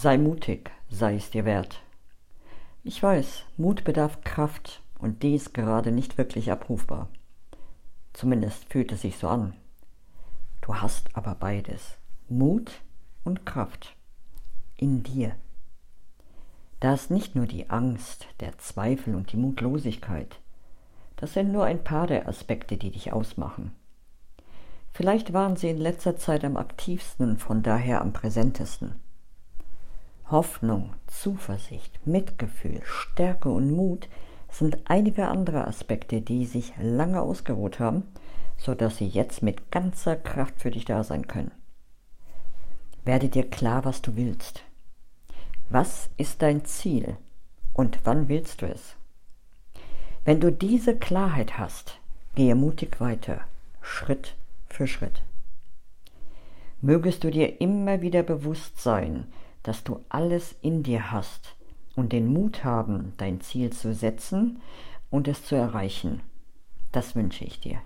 Sei mutig, sei es dir wert. Ich weiß, Mut bedarf Kraft und die ist gerade nicht wirklich abrufbar. Zumindest fühlt es sich so an. Du hast aber beides, Mut und Kraft, in dir. Da ist nicht nur die Angst, der Zweifel und die Mutlosigkeit. Das sind nur ein paar der Aspekte, die dich ausmachen. Vielleicht waren sie in letzter Zeit am aktivsten und von daher am präsentesten. Hoffnung, Zuversicht, Mitgefühl, Stärke und Mut sind einige andere Aspekte, die sich lange ausgeruht haben, so dass sie jetzt mit ganzer Kraft für dich da sein können. Werde dir klar, was du willst. Was ist dein Ziel und wann willst du es? Wenn du diese Klarheit hast, gehe mutig weiter, Schritt für Schritt. Mögest du dir immer wieder bewusst sein, dass du alles in dir hast und den Mut haben, dein Ziel zu setzen und es zu erreichen. Das wünsche ich dir.